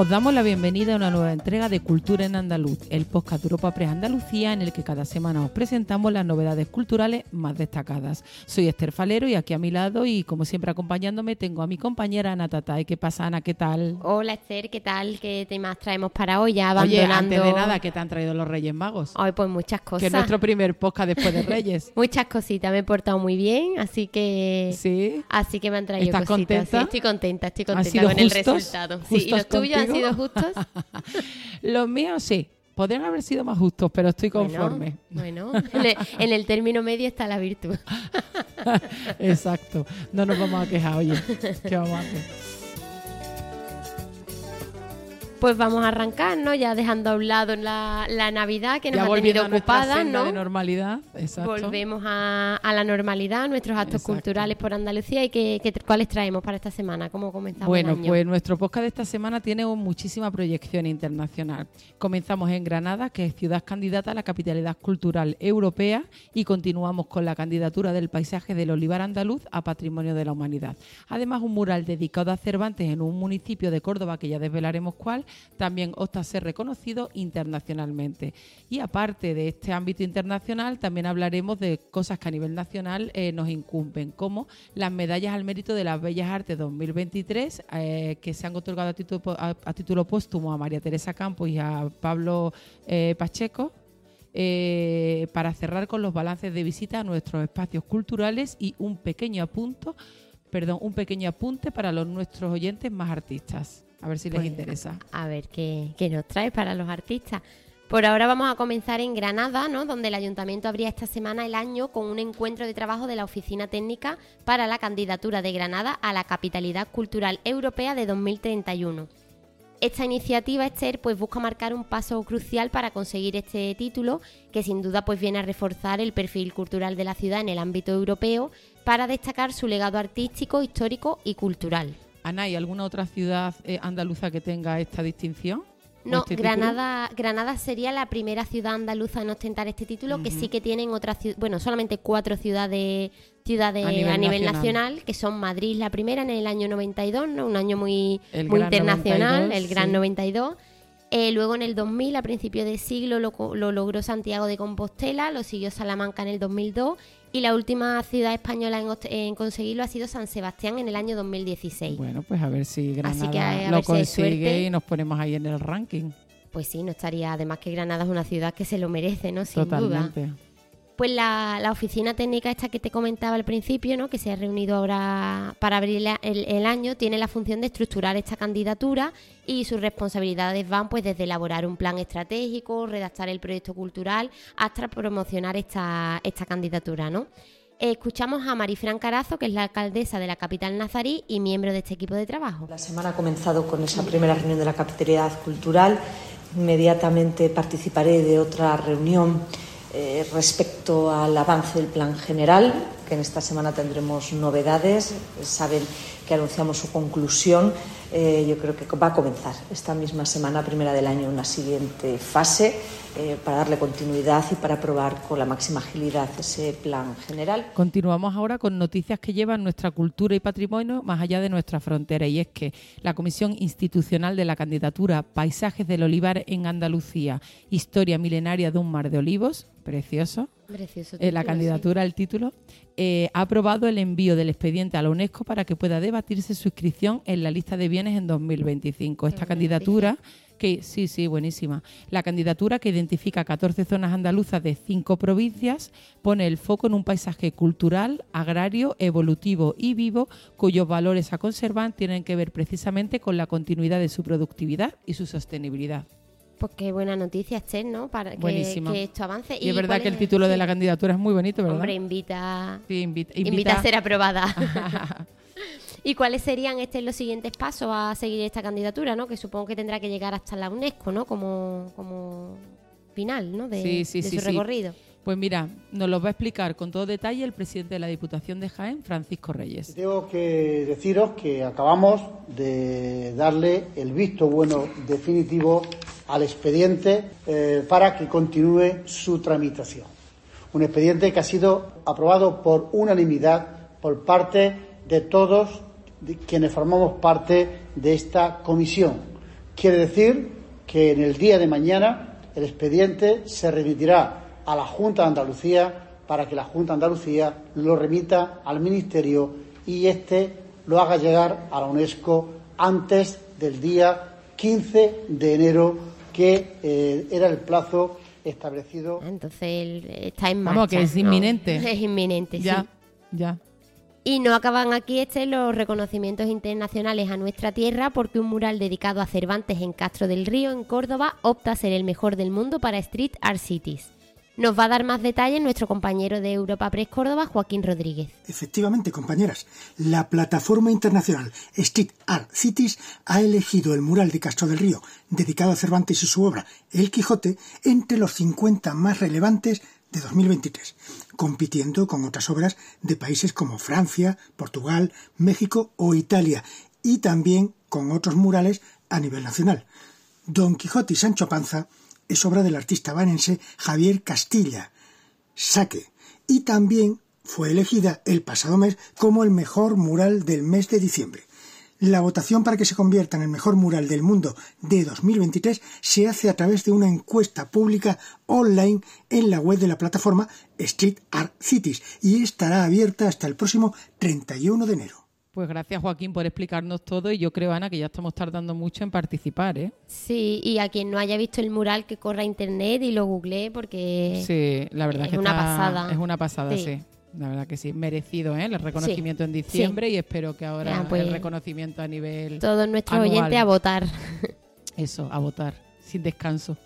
Os damos la bienvenida a una nueva entrega de Cultura en Andaluz, el podcast de Europa Press Andalucía en el que cada semana os presentamos las novedades culturales más destacadas. Soy Esther Falero y aquí a mi lado y como siempre acompañándome tengo a mi compañera Ana Tatay. ¿Qué pasa Ana? ¿Qué tal? Hola Esther, ¿qué tal? ¿Qué temas traemos para hoy? Ya Oye, abandonando... antes de nada, ¿qué te han traído los Reyes Magos? Hoy pues muchas cosas. Que es nuestro primer podcast después de Reyes. Muchas cositas, me he portado muy bien, así que... Sí. Así que me han traído ¿Estás cositas. contenta? Sí, estoy contenta, estoy ¿Han contenta con el justos? resultado. Sí, ¿y ¿Justos los tuyos han? Sido justos? los míos sí. Podrían haber sido más justos, pero estoy conforme. Bueno, bueno. En, el, en el término medio está la virtud. Exacto. No nos vamos a quejar, oye. ¿Qué vamos a hacer? Pues vamos a arrancar, ¿no? Ya dejando a un lado la, la Navidad que nos ya ha tenido ocupada, ¿no? de normalidad. Exacto. Volvemos a, a la normalidad, nuestros actos Exacto. culturales por Andalucía y que, que- cuáles traemos para esta semana, cómo comenzamos Bueno, el año. pues nuestro podcast de esta semana tiene muchísima proyección internacional. Comenzamos en Granada, que es ciudad candidata a la capitalidad cultural europea, y continuamos con la candidatura del paisaje del olivar andaluz a Patrimonio de la Humanidad. Además, un mural dedicado a Cervantes en un municipio de Córdoba, que ya desvelaremos cuál, también opta a ser reconocido internacionalmente. Y aparte de este ámbito internacional, también hablaremos de cosas que a nivel nacional eh, nos incumben, como las medallas al mérito de las Bellas Artes 2023, eh, que se han otorgado a título, a- título póstumo a María Teresa Campos y a Pablo eh, Pacheco. para cerrar con los balances de visita a nuestros espacios culturales y un pequeño apunto, perdón, un pequeño apunte para los nuestros oyentes más artistas. A ver si les Pues, interesa. A ver qué, qué nos trae para los artistas. Por ahora vamos a comenzar en Granada, ¿no? donde el ayuntamiento abría esta semana el año con un encuentro de trabajo de la Oficina Técnica para la candidatura de Granada a la Capitalidad Cultural Europea de 2031. Esta iniciativa, Esther, pues busca marcar un paso crucial para conseguir este título, que sin duda pues viene a reforzar el perfil cultural de la ciudad en el ámbito europeo para destacar su legado artístico, histórico y cultural. Ana, ¿hay alguna otra ciudad eh, andaluza que tenga esta distinción? ¿O No, este título? Granada, Granada sería la primera ciudad andaluza en ostentar este título, que sí que tienen otras bueno, solamente cuatro ciudades, ciudades A a nivel nacional. nacional. que son Madrid la primera en el año 92, ¿no? un año muy, El muy gran internacional, 92, el Gran sí. 92. Eh, luego en el 2000, a principios de siglo, lo, lo logró Santiago de Compostela, lo siguió Salamanca en el 2002 y la última ciudad española en, conseguirlo ha sido San Sebastián en el año 2016. Bueno, pues a ver si Granada que a- lo consigue y nos ponemos ahí en el ranking. Pues sí, no estaría, además que Granada es una ciudad que se lo merece, ¿no? Sin duda. Pues la, oficina técnica esta que te comentaba al principio, ¿no? que se ha reunido ahora para abrir el año, tiene la función de estructurar esta candidatura y sus responsabilidades van pues desde elaborar un plan estratégico, redactar el proyecto cultural, hasta promocionar esta, esta candidatura. ¿no? Escuchamos a Marifran Carazo, que es la alcaldesa de la capital nazarí y miembro de este equipo de trabajo. La semana ha comenzado con esa primera reunión de la capitalidad cultural. Inmediatamente participaré de otra reunión eh, respecto al avance del plan general, que en esta semana tendremos novedades. Saben que anunciamos su conclusión. Eh, yo creo que va a comenzar esta misma semana, primera del año, una siguiente fase eh, para darle continuidad y para aprobar con la máxima agilidad ese plan general. Continuamos ahora con noticias que llevan nuestra cultura y patrimonio más allá de nuestra frontera y es que la Comisión Institucional de la Candidatura Paisajes del Olivar en Andalucía, Historia Milenaria de un Mar de Olivos, precioso, Precioso eh, la sí. candidatura, el título, eh, ha aprobado el envío del expediente a la UNESCO para que pueda debatirse su inscripción en la lista de bienes en 2025. Esta candidatura, que sí, sí, buenísima. La candidatura que identifica 14 zonas andaluzas de cinco provincias pone el foco en un paisaje cultural, agrario, evolutivo y vivo cuyos valores a conservar tienen que ver precisamente con la continuidad de su productividad y su sostenibilidad. Pues qué buena noticia, Esther, ¿no? Para que, esto avance. Y, es verdad que el es título de la candidatura es muy bonito, ¿verdad? Hombre, invita, Sí, invita, invita, a ser aprobada. ¿Y cuáles serían este, los siguientes pasos a seguir esta candidatura, no? Que supongo que tendrá que llegar hasta la UNESCO, ¿no? Como, como final, ¿no? De, Sí, sí, de sí, su sí. recorrido. Pues mira, nos lo va a explicar con todo detalle el presidente de la Diputación de Jaén, Francisco Reyes. Tengo que deciros que acabamos de darle el visto bueno definitivo al expediente eh, para que continúe su tramitación. Un expediente que ha sido aprobado por unanimidad por parte de todos quienes formamos parte de esta comisión. Quiere decir que en el día de mañana el expediente se remitirá a la Junta de Andalucía para que la Junta de Andalucía lo remita al Ministerio y éste lo haga llegar a la UNESCO antes del día 15 de enero, que eh, era el plazo establecido. Entonces está en marcha. Vamos, que es inminente. Es inminente, ya, sí. Ya, Y no acaban aquí este los reconocimientos internacionales a nuestra tierra porque un mural dedicado a Cervantes en Castro del Río, en Córdoba, opta a ser el mejor del mundo para Street Art Cities. Nos va a dar más detalles nuestro compañero de Europa Press Córdoba, Joaquín Rodríguez. Efectivamente, compañeras, la plataforma internacional Street Art Cities ha elegido el mural de Castro del Río, dedicado a Cervantes y su obra El Quijote, entre los 50 más relevantes de 2023, compitiendo con otras obras de países como Francia, Portugal, México o Italia, y también con otros murales a nivel nacional. Don Quijote y Sancho Panza es obra del artista vanense Javier Castilla, Saque, y también fue elegida el pasado mes como el mejor mural del mes de diciembre. La votación para que se convierta en el mejor mural del mundo de 2023 se hace a través de una encuesta pública online en la web de la plataforma Street Art Cities y estará abierta hasta el próximo 31 de enero. Pues gracias Joaquín por explicarnos todo y yo creo, Ana, que ya estamos tardando mucho en participar, ¿eh? Sí, y a quien no haya visto el mural que corra a internet y lo googlee porque Sí, la verdad es que una está- pasada. Es una pasada, Sí. sí. La verdad que sí, merecido, ¿eh? El reconocimiento en diciembre y espero que ahora pues, el reconocimiento a nivel todos nuestros anual. oyentes a votar. Eso, a votar, sin descanso.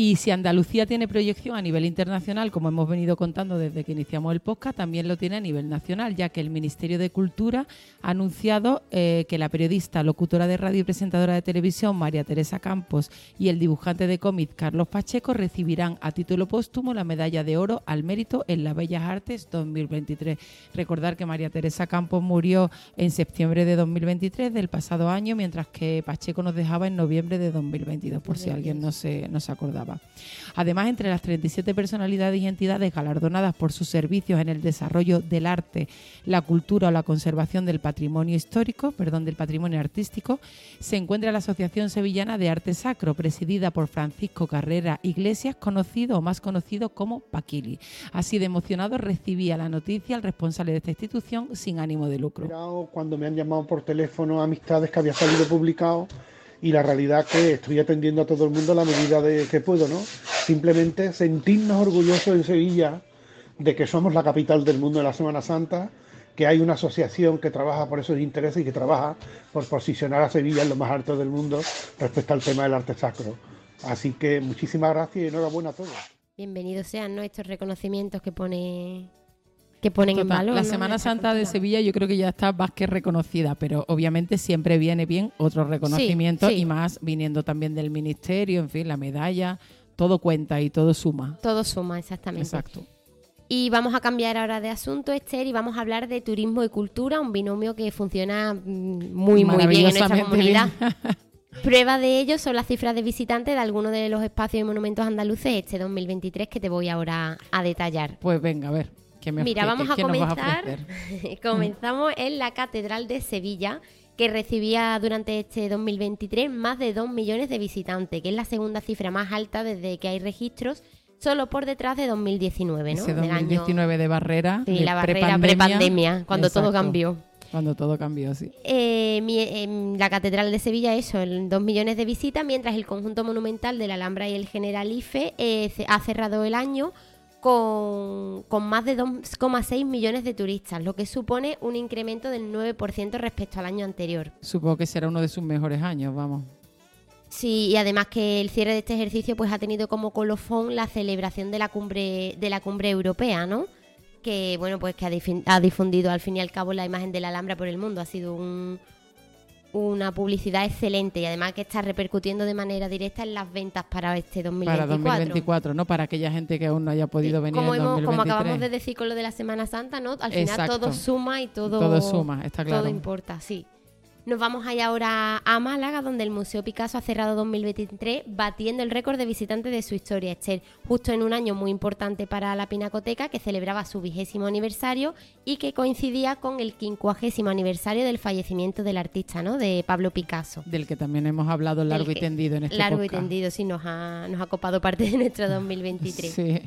Y si Andalucía tiene proyección a nivel internacional, como hemos venido contando desde que iniciamos el podcast, también lo tiene a nivel nacional, ya que el Ministerio de Cultura ha anunciado eh, que la periodista, locutora de radio y presentadora de televisión María Teresa Campos y el dibujante de cómic Carlos Pacheco recibirán a título póstumo la medalla de oro al mérito en las Bellas Artes 2023. Recordar que María Teresa Campos murió en septiembre de 2023 del pasado año, mientras que Pacheco nos dejaba en noviembre de 2022, por si alguien no se, no se acordaba. Además, entre las 37 personalidades y entidades galardonadas por sus servicios en el desarrollo del arte, la cultura o la conservación del patrimonio histórico, perdón, del patrimonio artístico, se encuentra la Asociación Sevillana de Arte Sacro, presidida por Francisco Carrera Iglesias, conocido o más conocido como Paquili. Así de emocionado recibía la noticia el responsable de esta institución sin ánimo de lucro. Cuando me han llamado por teléfono amistades que había salido publicado y la realidad que estoy atendiendo a todo el mundo a la medida de que puedo, ¿no? Simplemente sentirnos orgullosos en Sevilla de que somos la capital del mundo de la Semana Santa, que hay una asociación que trabaja por esos intereses y que trabaja por posicionar a Sevilla en lo más alto del mundo respecto al tema del arte sacro. Así que muchísimas gracias y enhorabuena a todos. Bienvenidos sean ¿no? estos reconocimientos que pone que ponen en valor. la. Semana Santa de. Sevilla yo creo que ya está más que reconocida, pero obviamente siempre viene bien otro reconocimiento sí. y más viniendo también del ministerio, en fin, la medalla, todo cuenta y todo suma. Todo suma, exactamente. Exacto. Y vamos a cambiar ahora de asunto, Esther, y vamos a hablar de turismo y cultura, un binomio que funciona mm, muy, muy bien en nuestra comunidad. Prueba de ello son las cifras de visitantes de algunos de los espacios y monumentos andaluces este 2023 que te voy ahora a detallar. Pues venga, a ver. ¿Qué me- Mira, vamos a comenzar. Comenzamos en la Catedral de Sevilla, que recibía durante este 2023 más de 2 millones de visitantes, que es la segunda cifra más alta desde que hay registros, solo por detrás de 2019, ¿no? Ese Del año- 2019 de barrera. Sí, de la barrera prepandemia. prepandemia, cuando todo cambió. Cuando todo cambió, sí. Eh, mi- la Catedral de Sevilla, eso, en 2 millones de visitas, mientras el conjunto monumental de la Alhambra y el Generalife eh, ha cerrado el año con, con más de 2,6 millones de turistas, lo que supone un incremento del 9% respecto al año anterior. Supongo que será uno de sus mejores años, vamos. Sí, y además que el cierre de este ejercicio pues ha tenido como colofón la celebración de la cumbre de la cumbre europea, ¿no? Que bueno, pues que ha, difundido al fin y al cabo la imagen de la Alhambra por el mundo, ha sido un- una publicidad excelente y además que está repercutiendo de manera directa en las ventas para este 2024. Para 2024, ¿no? Para aquella gente que aún no haya podido venir como, en hemos- 2023. como acabamos de decir con lo de la Semana Santa, ¿no? Al final Exacto. todo suma y todo, Todo suma, está claro. todo importa, sí. Nos vamos allá ahora a Málaga, donde el Museo Picasso ha cerrado 2023 batiendo el récord de visitantes de su historia, Esther, justo en un año muy importante para la Pinacoteca, que celebraba su vigésimo aniversario y que coincidía con el quincuagésimo aniversario del fallecimiento del artista, ¿no? De Pablo Picasso. Del que también hemos hablado largo y tendido en este Largo y tendido, sí, nos ha, nos ha copado parte de nuestro 2023. Sí.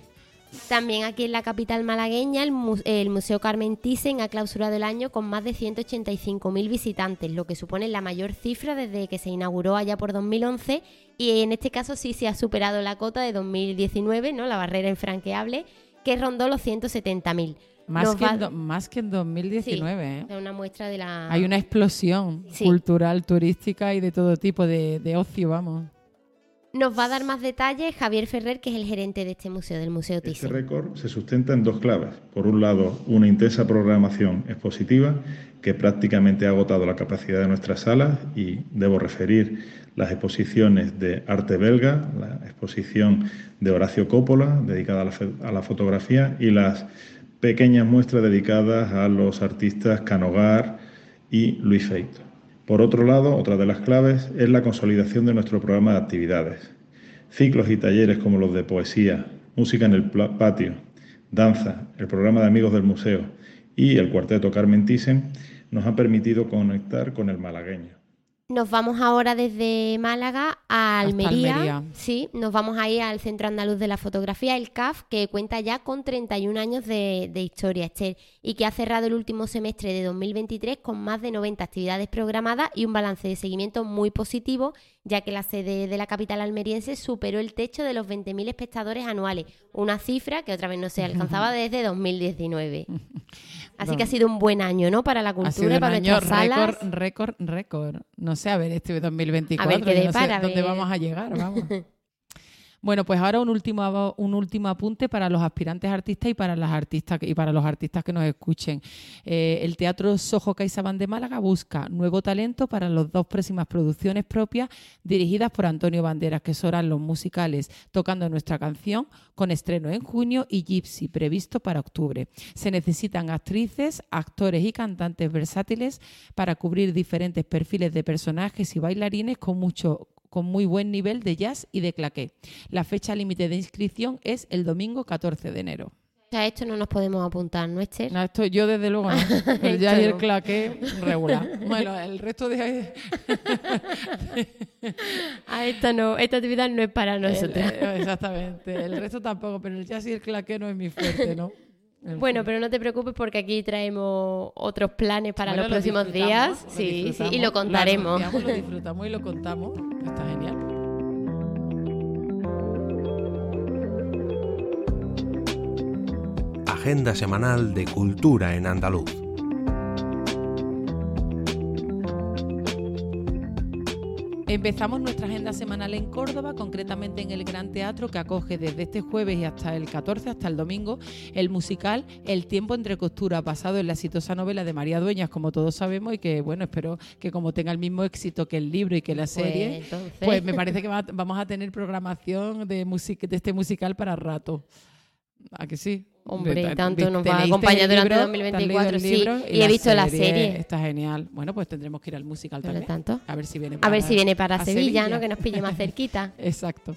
También aquí en la capital malagueña, el, Museo Carmen Thyssen ha clausurado el año con más de 185.000 visitantes, lo que supone la mayor cifra desde que se inauguró allá por 2011 y en este caso sí se ha superado la cota de 2019, ¿no? la barrera infranqueable, que rondó los 170.000. Más que, más que en 2019. ¿eh? una muestra de la... Hay una explosión cultural, turística y de todo tipo de, de ocio, vamos. Nos va a dar más detalles Javier Ferrer, que es el gerente de este museo, del Museo Thyssen. Este récord se sustenta en dos claves. Por un lado, una intensa programación expositiva que prácticamente ha agotado la capacidad de nuestras salas y debo referir las exposiciones de arte belga, la exposición de Horacio Coppola dedicada a la, fotografía y las pequeñas muestras dedicadas a los artistas Canogar y Luis Feito. Por otro lado, otra de las claves es la consolidación de nuestro programa de actividades. Ciclos y talleres como los de poesía, música en el patio, danza, el programa de amigos del museo y el cuarteto Carmen Thyssen nos han permitido conectar con el malagueño. Nos vamos ahora desde Málaga a Almería. Sí, nos vamos ahí al Centro Andaluz de la Fotografía, el CAF, que cuenta ya con 31 años de, historia, Esther, y que ha cerrado el último semestre de 2023 con más de 90 actividades programadas y un balance de seguimiento muy positivo, ya que la sede de la capital almeriense superó el techo de los 20.000 espectadores anuales, una cifra que otra vez no se alcanzaba desde 2019. Así que ha sido un buen año, ¿no? Para la cultura, para año nuestras récord, récord, récord. No sé, a ver, este 2024, a ver qué no sé dónde vamos a llegar, vamos. Bueno, pues ahora un último, un último apunte para los aspirantes artistas y para las artistas y para los artistas que nos escuchen. Eh, el Teatro Sojo CaixaBank de Málaga busca nuevo talento para las dos próximas producciones propias dirigidas por Antonio Banderas, que serán los musicales Tocando nuestra canción, con estreno en junio, y Gypsy, previsto para octubre. Se necesitan actrices, actores y cantantes versátiles para cubrir diferentes perfiles de personajes y bailarines con mucho con muy buen nivel de jazz y de claqué. La fecha límite de inscripción es el domingo 14 de enero. A esto no nos podemos apuntar, ¿no, Esther? No, esto yo desde luego no. El jazz y el claqué regular. Bueno, el resto de... a esta no, esta actividad no es para nosotros. exactamente. El resto tampoco, pero el jazz y el claqué no es mi fuerte, ¿no? Bueno, pero no te preocupes porque aquí traemos otros planes para los próximos días. Sí, sí, y lo contaremos. Lo, lo disfrutamos y lo contamos. Está genial. Agenda semanal de cultura en andaluz. Empezamos nuestra agenda semanal en Córdoba, concretamente en el Gran Teatro, que acoge desde este jueves y hasta el 14, hasta el domingo, el musical El tiempo entre costuras, basado en la exitosa novela de María Dueñas, como todos sabemos, y que, bueno, espero que como tenga el mismo éxito que el libro y que la pues, serie, pues, me parece que vamos a tener programación de, de este musical para rato. ¿A que sí? Hombre, tanto nos va a acompañar durante 2024, sí. Y, he visto la serie. Está genial. Bueno, pues tendremos que ir al musical también. Tanto. A ver si viene para, a ver si viene para Sevilla, ¿no? Que nos pille más cerquita. Exacto.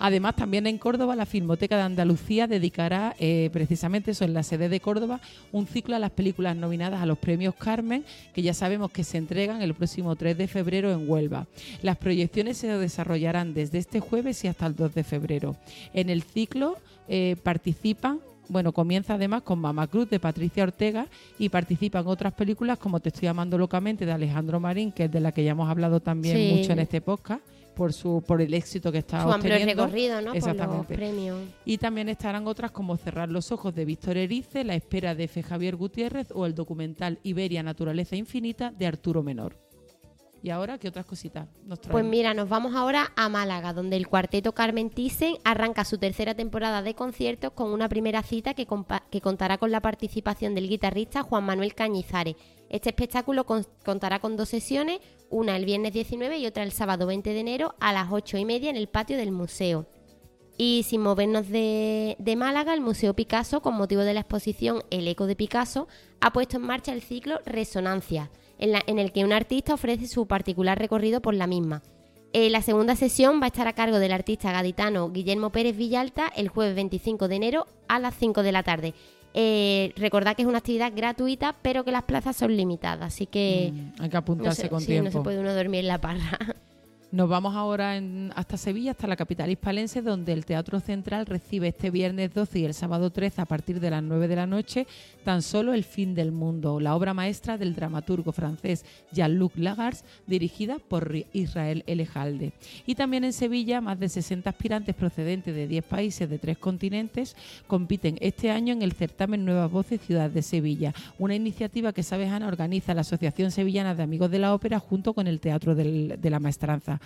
Además, también en Córdoba, la Filmoteca de Andalucía dedicará, eh, precisamente eso, en la sede de Córdoba, un ciclo a las películas nominadas a los premios Carmen, que ya sabemos que se entregan el próximo 3 de febrero en Huelva. Las proyecciones se desarrollarán desde este jueves y hasta el 2 de febrero. En el ciclo eh, participan bueno, comienza además con Mamá Cruz de Patricia Ortega y participa en otras películas como Te estoy amando locamente de Alejandro Marín, que es de la que ya hemos hablado también mucho en este podcast por su por el éxito que está su obteniendo. recorrido, ¿no? Exactamente. Por los premios. Y también estarán otras como Cerrar los ojos de Víctor Erice, La espera de F. Javier Gutiérrez o el documental Iberia Naturaleza Infinita de Arturo Menor. ¿Y ahora qué otras cositas nos? Pues mira, nos vamos ahora a Málaga, donde el cuarteto Carmen Thyssen arranca su tercera temporada de conciertos con una primera cita que, que contará con la participación del guitarrista Juan Manuel Cañizares. Este espectáculo contará con dos sesiones, una el viernes 19 y otra el sábado 20 de enero a las 8 y media en el patio del museo. Y sin movernos de, de, Málaga, el Museo Picasso, con motivo de la exposición El Eco de Picasso, ha puesto en marcha el ciclo Resonancias en, la- en el que un artista ofrece su particular recorrido por la misma. Eh, la segunda sesión va a estar a cargo del artista gaditano Guillermo Pérez Villalta el jueves 25 de enero a las 5 de la tarde. Eh, recordad que es una actividad gratuita, pero que las plazas son limitadas, así que Mm, hay que no apuntarse se, con sí, tiempo. no se puede uno dormir en la parra. Nos vamos ahora en- hasta Sevilla, hasta la capital hispalense, donde el Teatro Central recibe este viernes 12 y el sábado 13 a partir de las 9 de la noche tan solo El fin del mundo, la obra maestra del dramaturgo francés Jean-Luc Lagarce, dirigida por Israel Elejalde. Y también en Sevilla, más de 60 aspirantes procedentes de 10 países de tres continentes compiten este año en el certamen Nuevas Voces Ciudad de Sevilla, una iniciativa que Sabes Ana organiza la Asociación Sevillana de Amigos de la Ópera junto con el Teatro de la Maestranza.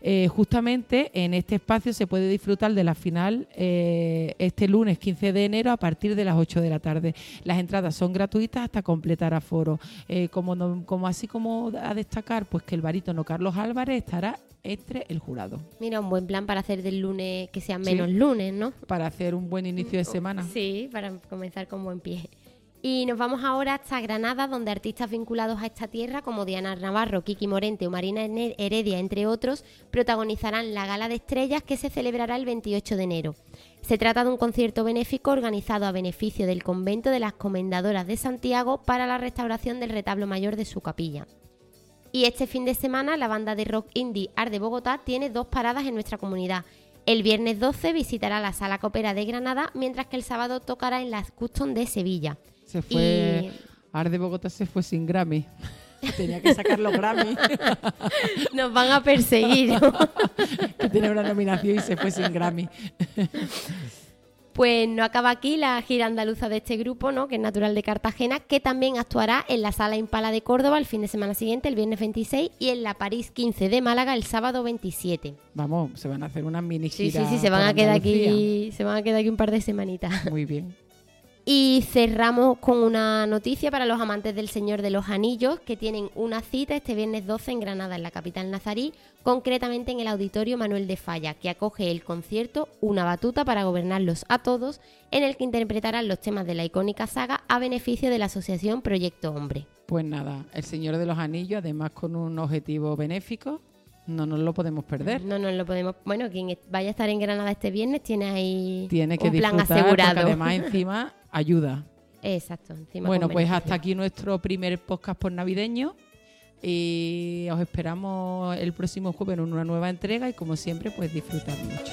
Eh, justamente en este espacio se puede disfrutar de la final eh, este lunes 15 de enero a partir de las 8 de la tarde. Las entradas son gratuitas hasta completar aforo. Eh, como, no- como así como a destacar, pues que el barítono Carlos Álvarez estará entre el jurado Mira, un buen plan para hacer del lunes que sean Sí. menos lunes, ¿no? para hacer un buen inicio de semana. Sí, para comenzar con buen pie. Y nos vamos ahora hasta Granada, donde artistas vinculados a esta tierra, como Diana Navarro, Kiki Morente o Marina Heredia, entre otros, protagonizarán la Gala de Estrellas que se celebrará el 28 de enero. Se trata de un concierto benéfico organizado a beneficio del convento de las Comendadoras de Santiago para la restauración del retablo mayor de su capilla. Y este fin de semana la banda de rock indie Art de Bogotá tiene dos paradas en nuestra comunidad. El viernes 12 visitará la Sala Copera de Granada, mientras que el sábado tocará en las Custom de Sevilla. Se fue. Y- Ar de Bogotá se fue sin Grammy. Tenía que sacar los Grammy. Nos van a perseguir. que tenía una nominación y se fue sin Grammy. Pues no acaba aquí la gira andaluza de este grupo, ¿no? que es natural de Cartagena, que también actuará en la Sala Impala de Córdoba el fin de semana siguiente, el viernes 26, y en la París 15 de Málaga el sábado 27. Vamos, se van a hacer una mini Sí, gira. sí, sí, se van a quedar Andalucía. aquí, se van a quedar aquí un par de semanitas. Muy bien. Y cerramos con una noticia para los amantes del Señor de los Anillos, que tienen una cita este viernes 12 en Granada, en la capital nazarí, concretamente en el Auditorio Manuel de Falla, que acoge el concierto Una batuta para gobernarlos a todos, en el que interpretarán los temas de la icónica saga a beneficio de la asociación Proyecto Hombre. Pues nada, El Señor de los Anillos, además con un objetivo benéfico, no nos lo podemos perder. No nos lo podemos. Bueno, quien vaya a estar en Granada este viernes tiene ahí Tiene que un plan disfrutar asegurado. porque además encima ayuda. Exacto. encima Bueno, pues hasta aquí nuestro primer podcast por navideño y os esperamos el próximo jueves en una nueva entrega y como siempre pues disfrutar mucho.